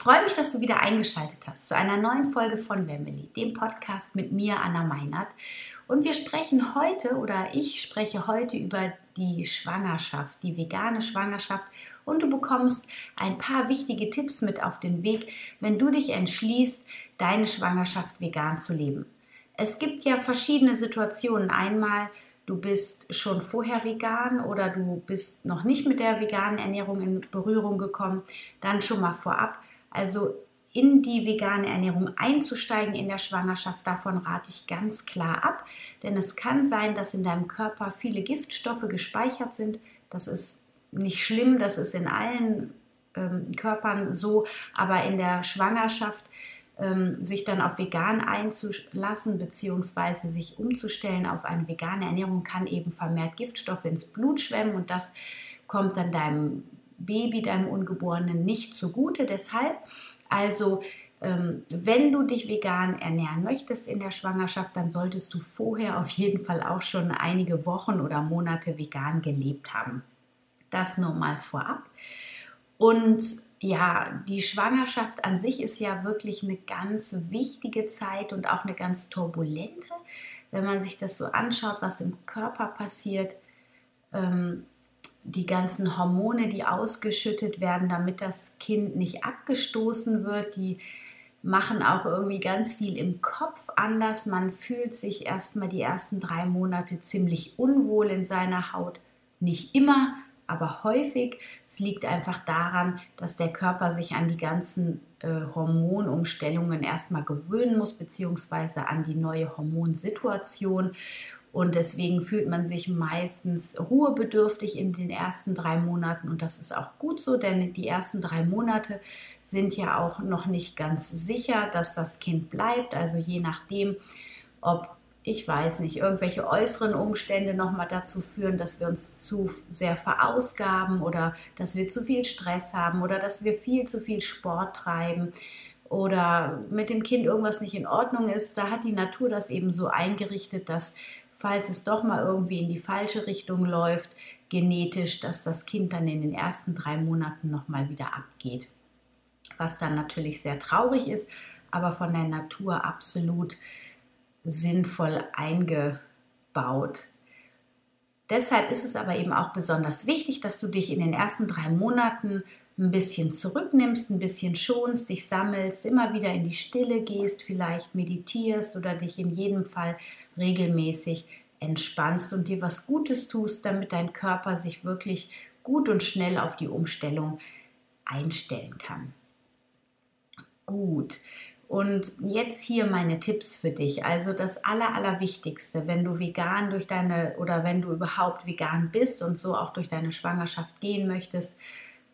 Ich freue mich, dass du wieder eingeschaltet hast zu einer neuen Folge von Wemmeli, dem Podcast mit mir, Anna Meinert. Und wir sprechen heute oder ich spreche heute über die Schwangerschaft, die vegane Schwangerschaft. Und du bekommst ein paar wichtige Tipps mit auf den Weg, wenn du dich entschließt, deine Schwangerschaft vegan zu leben. Es gibt ja verschiedene Situationen. Einmal du bist schon vorher vegan oder du bist noch nicht mit der veganen Ernährung in Berührung gekommen, dann schon mal vorab. Also in die vegane Ernährung einzusteigen in der Schwangerschaft, davon rate ich ganz klar ab, denn es kann sein, dass in deinem Körper viele Giftstoffe gespeichert sind. Das ist nicht schlimm, das ist in allen ähm, Körpern so, aber in der Schwangerschaft ähm, sich dann auf vegan einzulassen bzw. sich umzustellen auf eine vegane Ernährung kann eben vermehrt Giftstoffe ins Blut schwemmen und das kommt dann deinem Baby, deinem Ungeborenen nicht zugute. Deshalb also ähm, wenn du dich vegan ernähren möchtest in der Schwangerschaft, dann solltest du vorher auf jeden Fall auch schon einige Wochen oder Monate vegan gelebt haben. Das nur mal vorab. Und ja, die Schwangerschaft an sich ist ja wirklich eine ganz wichtige Zeit und auch eine ganz turbulente, wenn man sich das so anschaut, was im Körper passiert. Ähm, die ganzen Hormone, die ausgeschüttet werden, damit das Kind nicht abgestoßen wird, die machen auch irgendwie ganz viel im Kopf anders. Man fühlt sich erstmal die ersten drei Monate ziemlich unwohl in seiner Haut. Nicht immer, aber häufig. Es liegt einfach daran, dass der Körper sich an die ganzen äh, Hormonumstellungen erstmal gewöhnen muss, beziehungsweise an die neue Hormonsituation. Und deswegen fühlt man sich meistens ruhebedürftig in den ersten drei Monaten. Und das ist auch gut so, denn die ersten drei Monate sind ja auch noch nicht ganz sicher, dass das Kind bleibt. Also je nachdem, ob ich weiß nicht, irgendwelche äußeren Umstände nochmal dazu führen, dass wir uns zu sehr verausgaben oder dass wir zu viel Stress haben oder dass wir viel zu viel Sport treiben oder mit dem Kind irgendwas nicht in Ordnung ist, da hat die Natur das eben so eingerichtet, dass falls es doch mal irgendwie in die falsche Richtung läuft, genetisch, dass das Kind dann in den ersten drei Monaten nochmal wieder abgeht. Was dann natürlich sehr traurig ist, aber von der Natur absolut sinnvoll eingebaut. Deshalb ist es aber eben auch besonders wichtig, dass du dich in den ersten drei Monaten ein bisschen zurücknimmst, ein bisschen schonst, dich sammelst, immer wieder in die Stille gehst, vielleicht meditierst oder dich in jedem Fall regelmäßig entspannst und dir was Gutes tust, damit dein Körper sich wirklich gut und schnell auf die Umstellung einstellen kann. Gut. Und jetzt hier meine Tipps für dich. Also das Aller, Allerwichtigste, wenn du vegan durch deine oder wenn du überhaupt vegan bist und so auch durch deine Schwangerschaft gehen möchtest,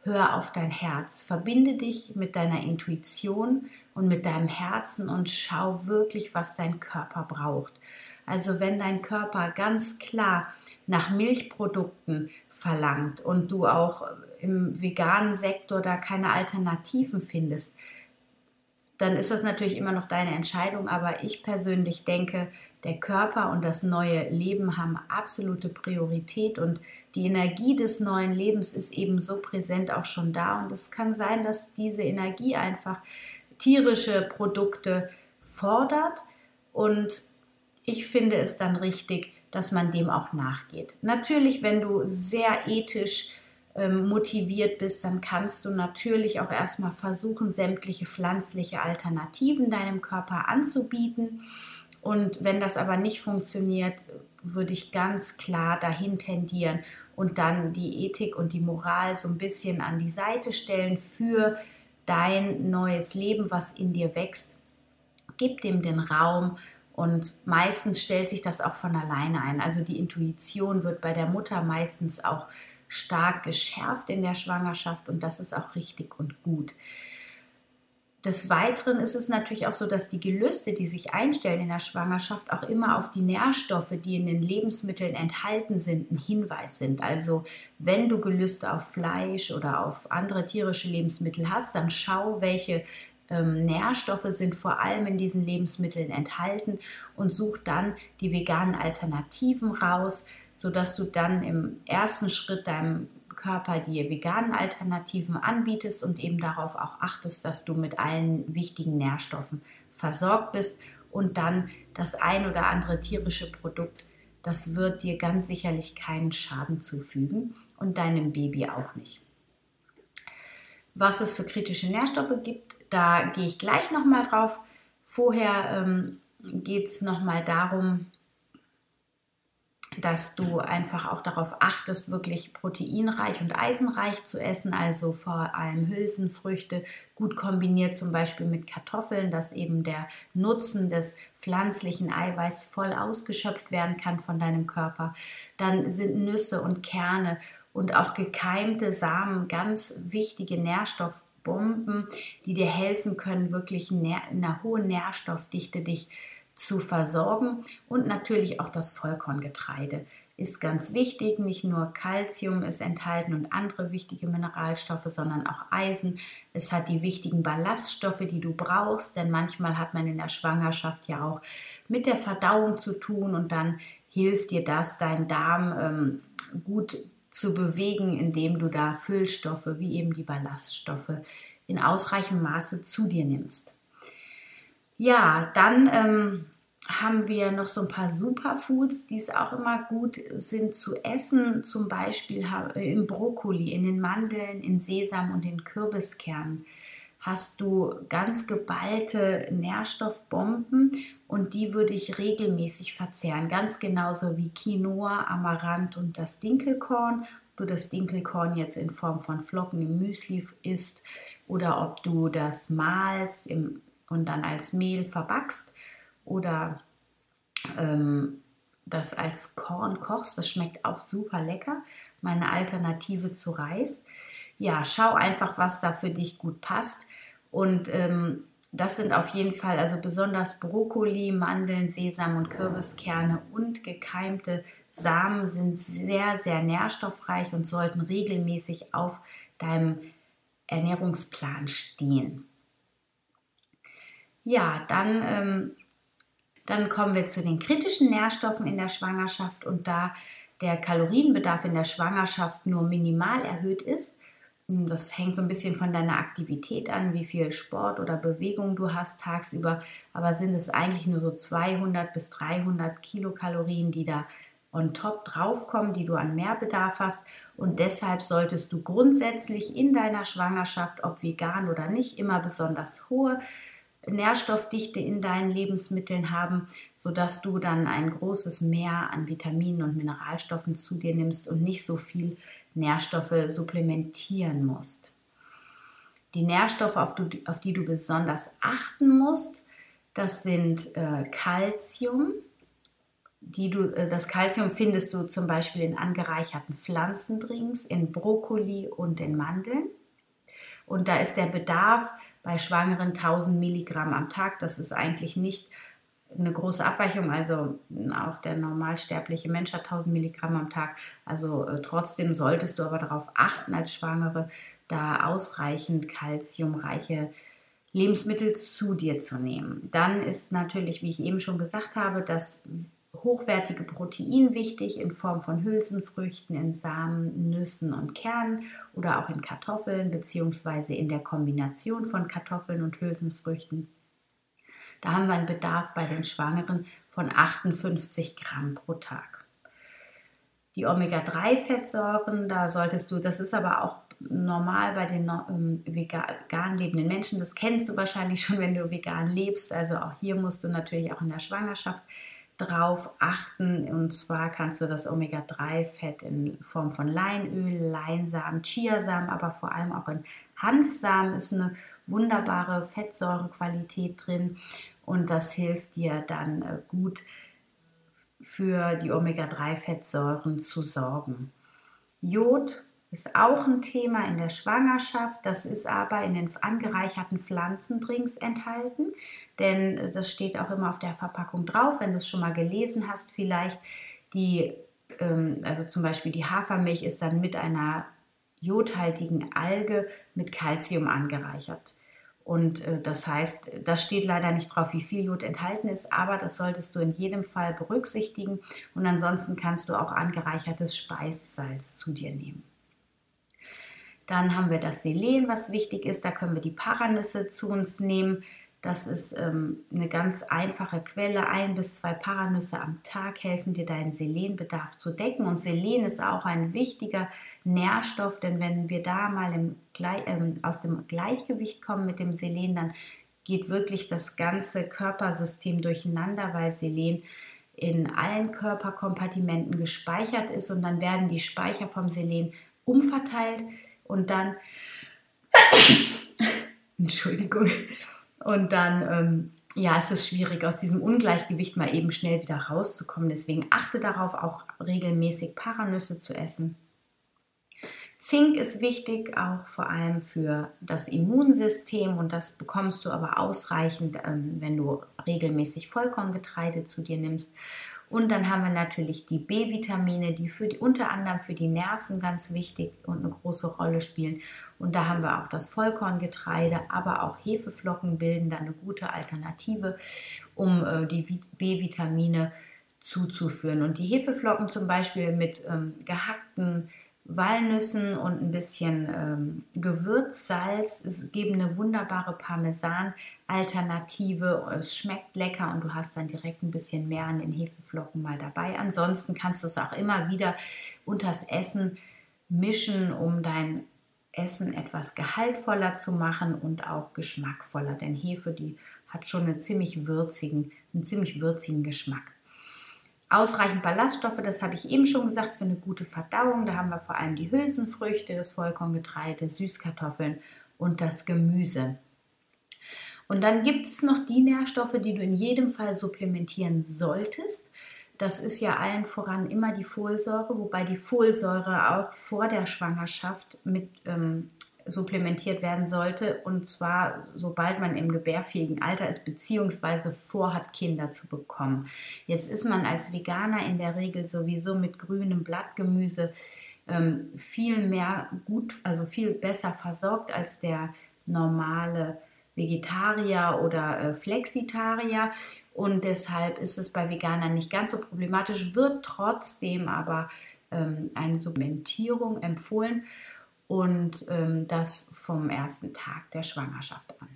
hör auf dein Herz. Verbinde dich mit deiner Intuition und mit deinem Herzen und schau wirklich, was dein Körper braucht. Also wenn dein Körper ganz klar nach Milchprodukten verlangt und du auch im veganen Sektor da keine Alternativen findest, dann ist das natürlich immer noch deine Entscheidung. Aber ich persönlich denke, der Körper und das neue Leben haben absolute Priorität und die Energie des neuen Lebens ist eben so präsent auch schon da. Und es kann sein, dass diese Energie einfach tierische Produkte fordert und ich finde es dann richtig, dass man dem auch nachgeht. Natürlich, wenn du sehr ethisch ähm, motiviert bist, dann kannst du natürlich auch erstmal versuchen, sämtliche pflanzliche Alternativen deinem Körper anzubieten. Und wenn das aber nicht funktioniert, würde ich ganz klar dahin tendieren und dann die Ethik und die Moral so ein bisschen an die Seite stellen für dein neues Leben, was in dir wächst. Gib dem den Raum und meistens stellt sich das auch von alleine ein. Also die Intuition wird bei der Mutter meistens auch stark geschärft in der Schwangerschaft und das ist auch richtig und gut. des Weiteren ist es natürlich auch so, dass die Gelüste, die sich einstellen in der Schwangerschaft, auch immer auf die Nährstoffe, die in den Lebensmitteln enthalten sind, ein Hinweis sind. Also wenn du Gelüste auf Fleisch oder auf andere tierische Lebensmittel hast, dann schau, welche ähm, Nährstoffe sind vor allem in diesen Lebensmitteln enthalten und such dann die veganen Alternativen raus, sodass du dann im ersten Schritt deinem Körper dir veganen Alternativen anbietest und eben darauf auch achtest, dass du mit allen wichtigen Nährstoffen versorgt bist und dann das ein oder andere tierische Produkt, das wird dir ganz sicherlich keinen Schaden zufügen und deinem Baby auch nicht. Was es für kritische Nährstoffe gibt, da gehe ich gleich nochmal drauf. Vorher ähm, geht es nochmal darum, dass du einfach auch darauf achtest, wirklich proteinreich und eisenreich zu essen, also vor allem Hülsenfrüchte, gut kombiniert zum Beispiel mit Kartoffeln, dass eben der Nutzen des pflanzlichen Eiweiß voll ausgeschöpft werden kann von deinem Körper. Dann sind Nüsse und Kerne und auch gekeimte Samen ganz wichtige Nährstoffbomben, die dir helfen können, wirklich in einer hohen Nährstoffdichte dich zu versorgen und natürlich auch das Vollkorngetreide ist ganz wichtig. Nicht nur Kalzium ist enthalten und andere wichtige Mineralstoffe, sondern auch Eisen. Es hat die wichtigen Ballaststoffe, die du brauchst, denn manchmal hat man in der Schwangerschaft ja auch mit der Verdauung zu tun und dann hilft dir das, deinen Darm ähm, gut zu bewegen, indem du da Füllstoffe wie eben die Ballaststoffe in ausreichendem Maße zu dir nimmst. Ja, dann ähm, haben wir noch so ein paar Superfoods, die es auch immer gut sind zu essen. Zum Beispiel äh, im Brokkoli, in den Mandeln, in Sesam und in Kürbiskernen hast du ganz geballte Nährstoffbomben und die würde ich regelmäßig verzehren. Ganz genauso wie Quinoa, Amaranth und das Dinkelkorn. Du das Dinkelkorn jetzt in Form von Flocken im Müsli isst oder ob du das malst im und dann als Mehl verbackst oder ähm, das als Korn kochst. Das schmeckt auch super lecker. Meine Alternative zu Reis. Ja, schau einfach, was da für dich gut passt. Und ähm, das sind auf jeden Fall also besonders Brokkoli, Mandeln, Sesam und Kürbiskerne und gekeimte Samen sind sehr, sehr nährstoffreich und sollten regelmäßig auf deinem Ernährungsplan stehen. Ja, dann, ähm, dann kommen wir zu den kritischen Nährstoffen in der Schwangerschaft und da der Kalorienbedarf in der Schwangerschaft nur minimal erhöht ist, das hängt so ein bisschen von deiner Aktivität an, wie viel Sport oder Bewegung du hast tagsüber, aber sind es eigentlich nur so 200 bis 300 Kilokalorien, die da on top draufkommen, die du an Mehrbedarf hast. Und deshalb solltest du grundsätzlich in deiner Schwangerschaft, ob vegan oder nicht, immer besonders hohe Nährstoffdichte in deinen Lebensmitteln haben, sodass du dann ein großes Mehr an Vitaminen und Mineralstoffen zu dir nimmst und nicht so viel Nährstoffe supplementieren musst. Die Nährstoffe, auf, du, auf die du besonders achten musst, das sind. Äh, du, äh, das Calcium findest du zum Beispiel in angereicherten Pflanzendrinks, in Brokkoli und in Mandeln. Und da ist der Bedarf bei Schwangeren 1000 Milligramm am Tag. Das ist eigentlich nicht eine große Abweichung. Also auch der normalsterbliche Mensch hat 1000 Milligramm am Tag. Also äh, trotzdem solltest du aber darauf achten als Schwangere, da ausreichend kalziumreiche Lebensmittel zu dir zu nehmen. Dann ist natürlich, wie ich eben schon gesagt habe, das hochwertige Protein wichtig in Form von Hülsenfrüchten, in Samen, Nüssen und Kernen oder auch in Kartoffeln beziehungsweise in der Kombination von Kartoffeln und Hülsenfrüchten. Da haben wir einen Bedarf bei den Schwangeren von 58 Gramm pro Tag. Die Omega-3-Fettsäuren, da solltest du, das ist aber auch normal bei den ähm, vegan lebenden Menschen, das kennst du wahrscheinlich schon, wenn du vegan lebst. Also auch hier musst du natürlich auch in der Schwangerschaft drauf achten. Und zwar kannst du das Omega-3-Fett in Form von Leinöl, Leinsamen, Chiasamen, aber vor allem auch in Hanfsamen ist eine wunderbare Fettsäurequalität drin und das hilft dir dann äh, gut für die Omega-3-Fettsäuren zu sorgen. Jod ist auch ein Thema in der Schwangerschaft. Das ist aber in den angereicherten Pflanzendrinks enthalten, denn das steht auch immer auf der Verpackung drauf, wenn du es schon mal gelesen hast, vielleicht die, ähm, also zum Beispiel die Hafermilch ist dann mit einer jodhaltigen Alge mit Kalzium angereichert. Und äh, das heißt, da steht leider nicht drauf, wie viel Jod enthalten ist, aber das solltest du in jedem Fall berücksichtigen. Und ansonsten kannst du auch angereichertes Speissalz zu dir nehmen. Dann haben wir das Selen, was wichtig ist. Da können wir die Paranüsse zu uns nehmen. Das ist ähm, eine ganz einfache Quelle. Ein bis zwei Paranüsse am Tag helfen dir, deinen Selenbedarf zu decken. Und Selen ist auch ein wichtiger Nährstoff, denn wenn wir da mal im, ähm, aus dem Gleichgewicht kommen mit dem Selen, dann geht wirklich das ganze Körpersystem durcheinander, weil Selen in allen Körperkompartimenten gespeichert ist und dann werden die Speicher vom Selen umverteilt und dann Entschuldigung und dann ähm, ja, es ist schwierig, aus diesem Ungleichgewicht mal eben schnell wieder rauszukommen. Deswegen achte darauf, auch regelmäßig Paranüsse zu essen. Zink ist wichtig, auch vor allem für das Immunsystem und das bekommst du aber ausreichend, ähm, wenn du regelmäßig Vollkorngetreide zu dir nimmst. Und dann haben wir natürlich die B-Vitamine, die, für die unter anderem für die Nerven ganz wichtig und eine große Rolle spielen. Und da haben wir auch das Vollkorngetreide, aber auch Hefeflocken bilden da eine gute Alternative, um äh, die B-Vitamine zuzuführen. Und die Hefeflocken zum Beispiel mit ähm, gehackten Walnüssen und ein bisschen ähm, Gewürzsalz es geben eine wunderbare Parmesan-Alternative. Es schmeckt lecker und du hast dann direkt ein bisschen mehr an den Hefeflocken mal dabei. Ansonsten kannst du es auch immer wieder unters Essen mischen, um dein Essen etwas gehaltvoller zu machen und auch geschmackvoller. Denn Hefe, die hat schon einen ziemlich würzigen, einen ziemlich würzigen Geschmack. Ausreichend Ballaststoffe, das habe ich eben schon gesagt, für eine gute Verdauung. Da haben wir vor allem die Hülsenfrüchte, das Vollkorngetreide, Süßkartoffeln und das Gemüse. Und dann gibt es noch die Nährstoffe, die du in jedem Fall supplementieren solltest. Das ist ja allen voran immer die Folsäure, wobei die Folsäure auch vor der Schwangerschaft mit ähm, supplementiert werden sollte. Und zwar, sobald man im gebärfähigen Alter ist, beziehungsweise vorhat, Kinder zu bekommen. Jetzt ist man als Veganer in der Regel sowieso mit grünem Blattgemüse ähm, viel mehr gut, also viel besser versorgt als der normale Vegetarier oder äh, Flexitarier. Und deshalb ist es bei Veganern nicht ganz so problematisch, wird trotzdem aber ähm, eine Supplementierung empfohlen und ähm, das vom ersten Tag der Schwangerschaft an.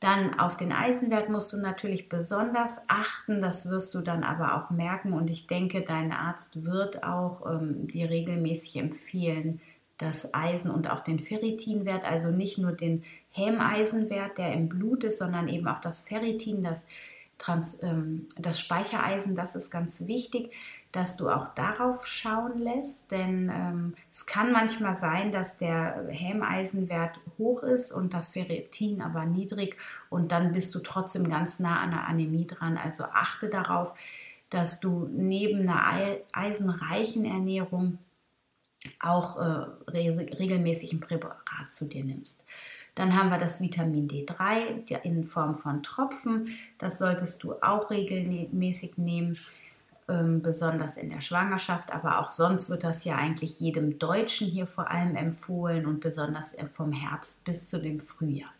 Dann auf den Eisenwert musst du natürlich besonders achten, das wirst du dann aber auch merken und ich denke, dein Arzt wird auch ähm, dir regelmäßig empfehlen, das Eisen und auch den Ferritinwert, also nicht nur den Hämeisenwert, der im Blut ist, sondern eben auch das Ferritin, das, Trans, ähm, das Speichereisen, das ist ganz wichtig dass du auch darauf schauen lässt, denn ähm, es kann manchmal sein, dass der Hämeisenwert hoch ist und das Ferritin aber niedrig und dann bist du trotzdem ganz nah an der Anämie dran. Also achte darauf, dass du neben einer eisenreichen Ernährung auch äh, regelmäßig ein Präparat zu dir nimmst. Dann haben wir das Vitamin D3 in Form von Tropfen. Das solltest du auch regelmäßig nehmen ähm, besonders in der Schwangerschaft, aber auch sonst wird das ja eigentlich jedem Deutschen hier vor allem empfohlen und besonders vom Herbst bis zu dem Frühjahr.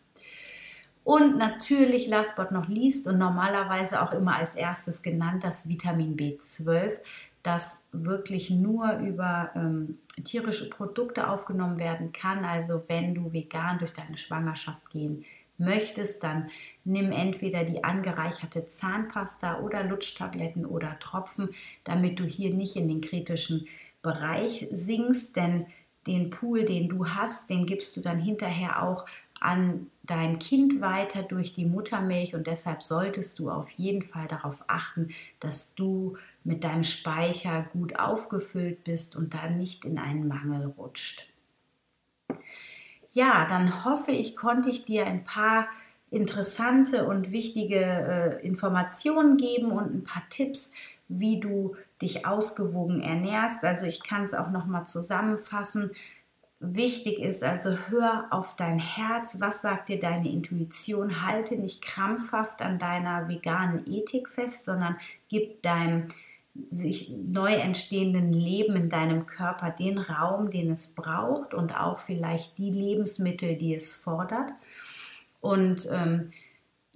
Und natürlich, last but not least und normalerweise auch immer als erstes genannt, das Vitamin B12, das wirklich nur über ähm, tierische Produkte aufgenommen werden kann. Also wenn du vegan durch deine Schwangerschaft gehen möchtest, dann nimm entweder die angereicherte Zahnpasta oder Lutschtabletten oder Tropfen, damit du hier nicht in den kritischen Bereich sinkst, denn den Pool, den du hast, den gibst du dann hinterher auch an dein Kind weiter durch die Muttermilch und deshalb solltest du auf jeden Fall darauf achten, dass du mit deinem Speicher gut aufgefüllt bist und dann nicht in einen Mangel rutscht. Ja, dann hoffe ich, konnte ich dir ein paar interessante und wichtige äh, Informationen geben und ein paar Tipps, wie du dich ausgewogen ernährst. Also ich kann es auch noch mal zusammenfassen. wichtig ist, also hör auf dein Herz, was sagt dir deine Intuition, halte nicht krampfhaft an deiner veganen Ethik fest, sondern gib deinem sich neu entstehenden Leben in deinem Körper den Raum, den es braucht und auch vielleicht die Lebensmittel, die es fordert. Und ähm,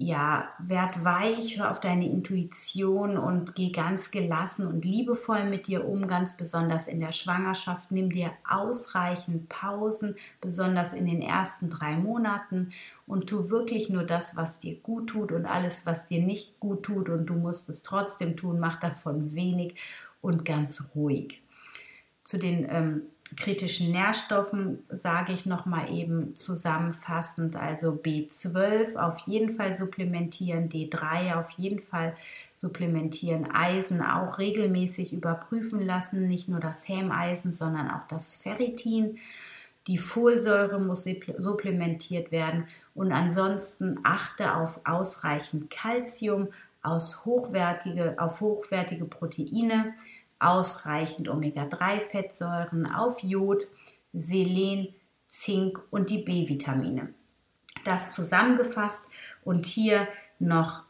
ja, werd weich, hör auf deine Intuition und geh ganz gelassen und liebevoll mit dir um, ganz besonders in der Schwangerschaft. Nimm dir ausreichend Pausen, besonders in den ersten drei Monaten und tu wirklich nur das, was dir gut tut und alles, was dir nicht gut tut und du musst es trotzdem tun, mach davon wenig und ganz ruhig. Zu den ähm, kritischen Nährstoffen sage ich noch mal eben zusammenfassend, also B12 auf jeden Fall supplementieren, D3 auf jeden Fall supplementieren, Eisen auch regelmäßig überprüfen lassen, nicht nur das Hämeisen, sondern auch das Ferritin. Die Folsäure muss supplementiert werden. Und ansonsten achte auf ausreichend Kalzium, aus hochwertige, auf hochwertige Proteine, ausreichend Omega-3-Fettsäuren, auf Jod, Selen, Zink und die B-Vitamine. Das zusammengefasst und hier noch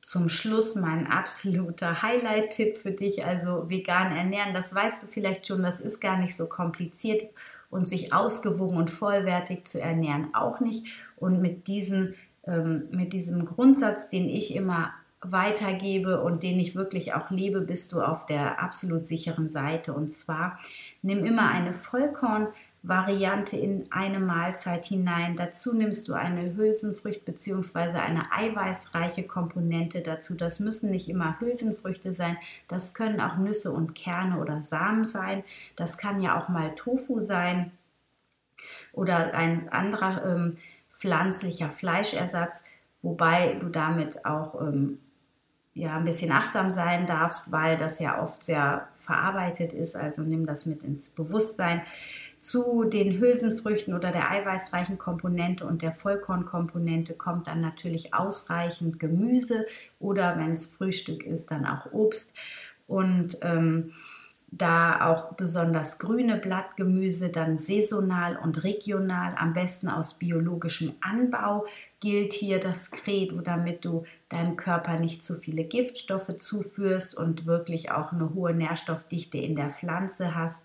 zum Schluss mein absoluter Highlight-Tipp für dich, also vegan ernähren. Das weißt du vielleicht schon, das ist gar nicht so kompliziert und sich ausgewogen und vollwertig zu ernähren auch nicht. Und mit, diesen, ähm, mit diesem Grundsatz, den ich immer weitergebe und den ich wirklich auch lebe, bist du auf der absolut sicheren Seite. Und zwar nimm immer eine Vollkorn-Variante in eine Mahlzeit hinein. Dazu nimmst du eine Hülsenfrucht bzw. eine eiweißreiche Komponente dazu. Das müssen nicht immer Hülsenfrüchte sein. Das können auch Nüsse und Kerne oder Samen sein. Das kann ja auch mal Tofu sein oder ein anderer ähm, pflanzlicher Fleischersatz, wobei du damit auch ähm, ja ein bisschen achtsam sein darfst, weil das ja oft sehr verarbeitet ist. Also nimm das mit ins Bewusstsein. Zu den Hülsenfrüchten oder der eiweißreichen Komponente und der Vollkornkomponente kommt dann natürlich ausreichend Gemüse oder wenn es Frühstück ist, dann auch Obst. Und ähm, da auch besonders grüne Blattgemüse, dann saisonal und regional, am besten aus biologischem Anbau, gilt hier das Credo, damit du deinem Körper nicht zu viele Giftstoffe zuführst und wirklich auch eine hohe Nährstoffdichte in der Pflanze hast.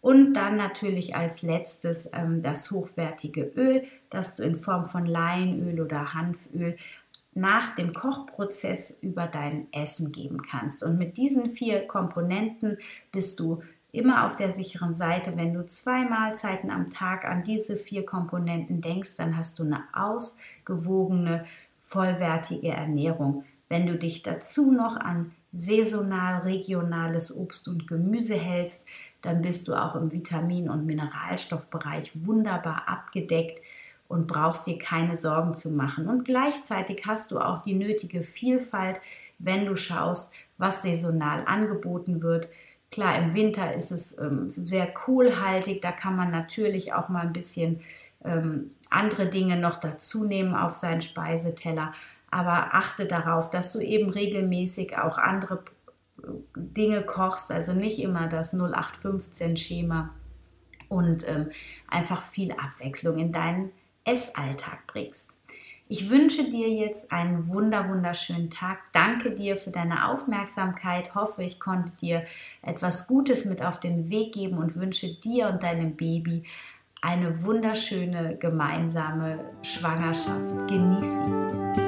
Und dann natürlich als letztes ähm, das hochwertige Öl, das du in Form von Leinöl oder Hanföl nach dem Kochprozess über dein Essen geben kannst. Und mit diesen vier Komponenten bist du immer auf der sicheren Seite. Wenn du zwei Mahlzeiten am Tag an diese vier Komponenten denkst, dann hast du eine ausgewogene, vollwertige Ernährung. Wenn du dich dazu noch an saisonal regionales Obst und Gemüse hältst, dann bist du auch im Vitamin- und Mineralstoffbereich wunderbar abgedeckt und brauchst dir keine Sorgen zu machen. Und gleichzeitig hast du auch die nötige Vielfalt, wenn du schaust, was saisonal angeboten wird. Klar, im Winter ist es ähm, sehr kohlhaltig, da kann man natürlich auch mal ein bisschen ähm, andere Dinge noch dazu nehmen auf seinen Speiseteller. Aber achte darauf, dass du eben regelmäßig auch andere äh, Dinge kochst, also nicht immer das 0815-Schema und ähm, einfach viel Abwechslung in deinen Essalltag bringst. Ich wünsche dir jetzt einen wunder wunderschönen Tag. Danke dir für deine Aufmerksamkeit. Hoffe, ich konnte dir etwas Gutes mit auf den Weg geben und wünsche dir und deinem Baby eine wunderschöne gemeinsame Schwangerschaft. Genießen.